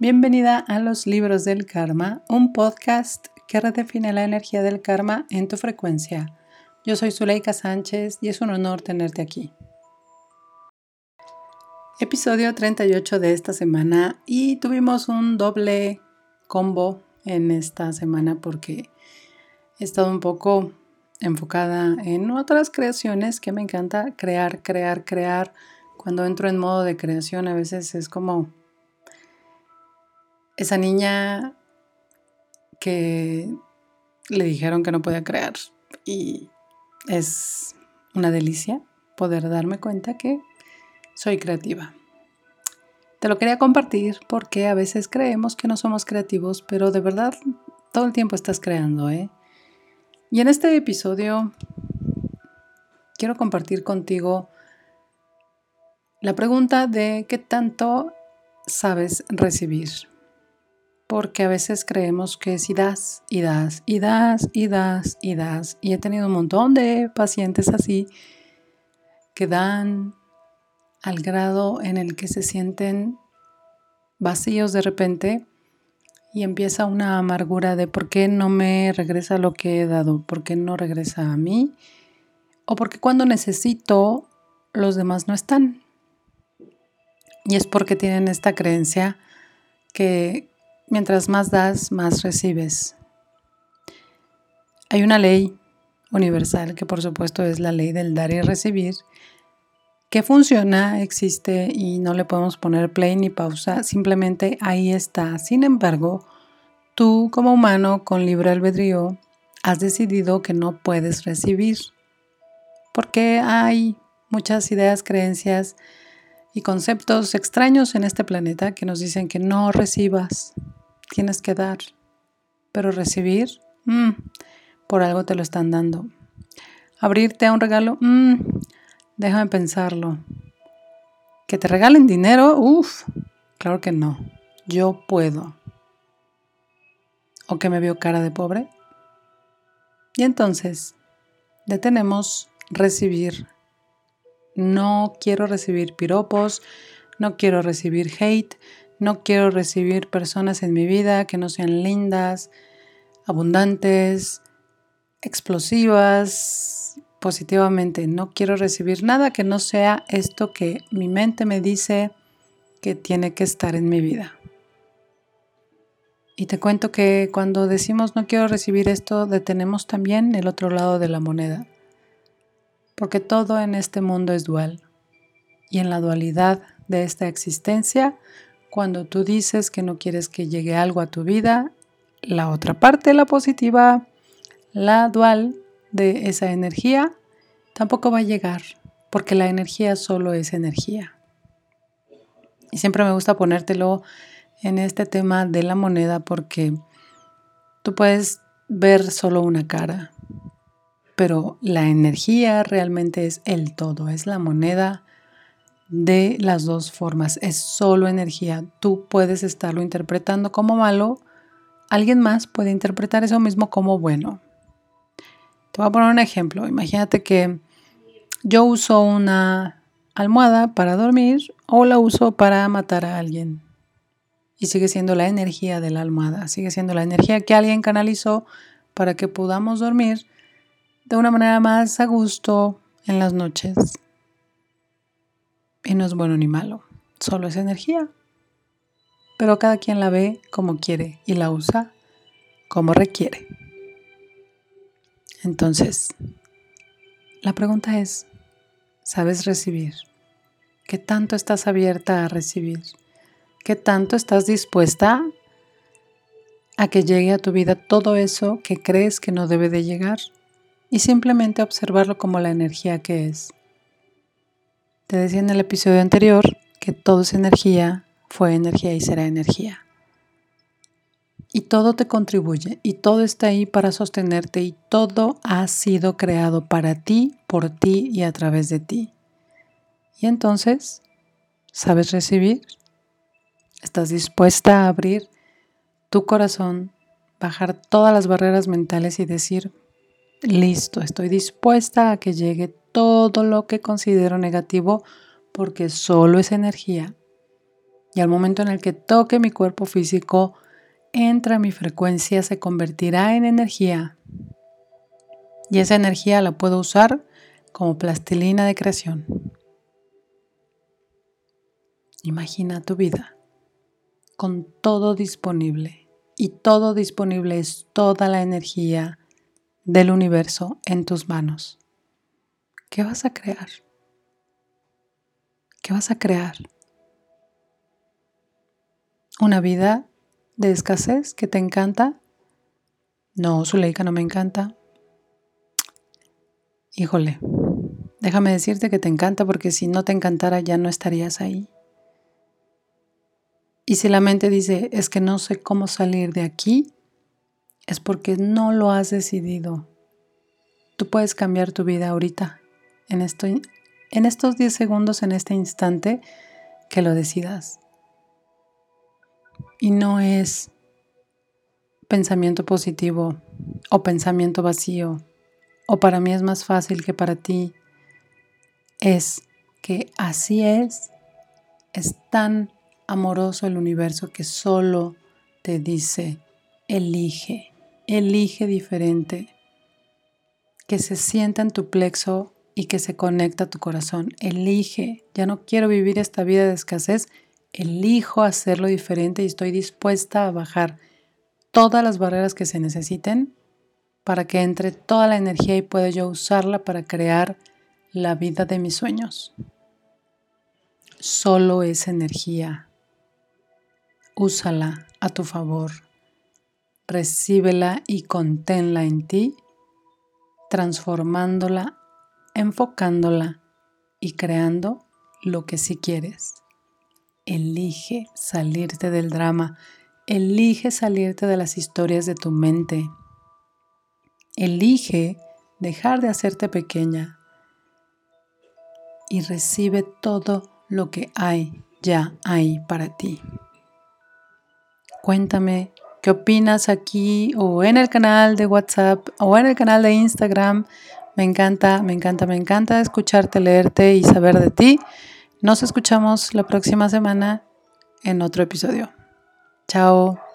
Bienvenida a Los Libros del Karma, un podcast que redefine la energía del karma en tu frecuencia. Yo soy Zuleika Sánchez y es un honor tenerte aquí. Episodio 38 de esta semana y tuvimos un doble combo en esta semana porque he estado un poco enfocada en otras creaciones que me encanta crear, crear, crear. Cuando entro en modo de creación a veces es como esa niña que le dijeron que no podía crear y es una delicia poder darme cuenta que soy creativa. Te lo quería compartir porque a veces creemos que no somos creativos, pero de verdad todo el tiempo estás creando, ¿eh? Y en este episodio quiero compartir contigo la pregunta de qué tanto sabes recibir. Porque a veces creemos que si das y das y das y das y das, y he tenido un montón de pacientes así que dan al grado en el que se sienten vacíos de repente y empieza una amargura de por qué no me regresa lo que he dado, por qué no regresa a mí, o porque cuando necesito los demás no están. Y es porque tienen esta creencia que mientras más das, más recibes. Hay una ley universal que por supuesto es la ley del dar y recibir, que funciona, existe y no le podemos poner play ni pausa, simplemente ahí está. Sin embargo, tú como humano con libre albedrío has decidido que no puedes recibir, porque hay muchas ideas, creencias y conceptos extraños en este planeta que nos dicen que no recibas, tienes que dar, pero recibir, mm, por algo te lo están dando. Abrirte a un regalo, mm, Déjame pensarlo. ¿Que te regalen dinero? Uf, claro que no. Yo puedo. ¿O que me vio cara de pobre? Y entonces, detenemos recibir. No quiero recibir piropos, no quiero recibir hate, no quiero recibir personas en mi vida que no sean lindas, abundantes, explosivas, positivamente. No quiero recibir nada que no sea esto que mi mente me dice que tiene que estar en mi vida. Y te cuento que cuando decimos no quiero recibir esto, detenemos también el otro lado de la moneda. Porque todo en este mundo es dual. Y en la dualidad de esta existencia, cuando tú dices que no quieres que llegue algo a tu vida, la otra parte, la positiva, la dual, de esa energía, tampoco va a llegar, porque la energía solo es energía. Y siempre me gusta ponértelo en este tema de la moneda porque tú puedes ver solo una cara, pero la energía realmente es el todo, es la moneda de las dos formas, es solo energía. Tú puedes estarlo interpretando como malo, alguien más puede interpretar eso mismo como bueno. Te voy a poner un ejemplo. Imagínate que yo uso una almohada para dormir o la uso para matar a alguien. Y sigue siendo la energía de la almohada, sigue siendo la energía que alguien canalizó para que podamos dormir de una manera más a gusto en las noches. Y no es bueno ni malo, solo es energía. Pero cada quien la ve como quiere y la usa como requiere. Entonces, la pregunta es, ¿sabes recibir? ¿Qué tanto estás abierta a recibir? ¿Qué tanto estás dispuesta a que llegue a tu vida todo eso que crees que no debe de llegar? Y simplemente observarlo como la energía que es. Te decía en el episodio anterior que todo es energía, fue energía y será energía. Y todo te contribuye y todo está ahí para sostenerte y todo ha sido creado para ti, por ti y a través de ti. Y entonces, ¿sabes recibir? ¿Estás dispuesta a abrir tu corazón, bajar todas las barreras mentales y decir, listo, estoy dispuesta a que llegue todo lo que considero negativo porque solo es energía Y al momento en el que toque mi cuerpo físico, entra mi frecuencia, se convertirá en energía. Y esa energía la puedo usar como plastilina de creación. Imagina tu vida con todo disponible. Y todo disponible es toda la energía del universo en tus manos. ¿Qué vas a crear? ¿Qué vas a crear? ¿Una vida de escasez que te encanta? No, Zuleika no me encanta. Híjole, déjame decirte que te encanta porque si no te encantara ya no estarías ahí. Y si la mente dice, es que no sé cómo salir de aquí, es porque no lo has decidido. Tú puedes cambiar tu vida ahorita, en, esto, en estos 10 segundos, en este instante, que lo decidas. Y no es pensamiento positivo o pensamiento vacío, o para mí es más fácil que para ti. Es que así es, es tan amoroso el universo que solo te dice, elige, elige diferente, que se sienta en tu plexo y que se conecta a tu corazón. Elige, ya no quiero vivir esta vida de escasez, elijo hacerlo diferente y estoy dispuesta a bajar todas las barreras que se necesiten para que entre toda la energía y pueda yo usarla para crear la vida de mis sueños. Solo es energía, úsala a tu favor, recíbela y conténla en ti, transformándola, enfocándola y creando lo que sí quieres. Elige salirte del drama, elige salirte de las historias de tu mente. Elige dejar de hacerte pequeña y recibe todo lo que hay ya hay para ti. Cuéntame qué opinas aquí o en el canal de WhatsApp o en el canal de Instagram. Me encanta, me encanta, me encanta escucharte, leerte y saber de ti. Nos escuchamos la próxima semana en otro episodio. Chao.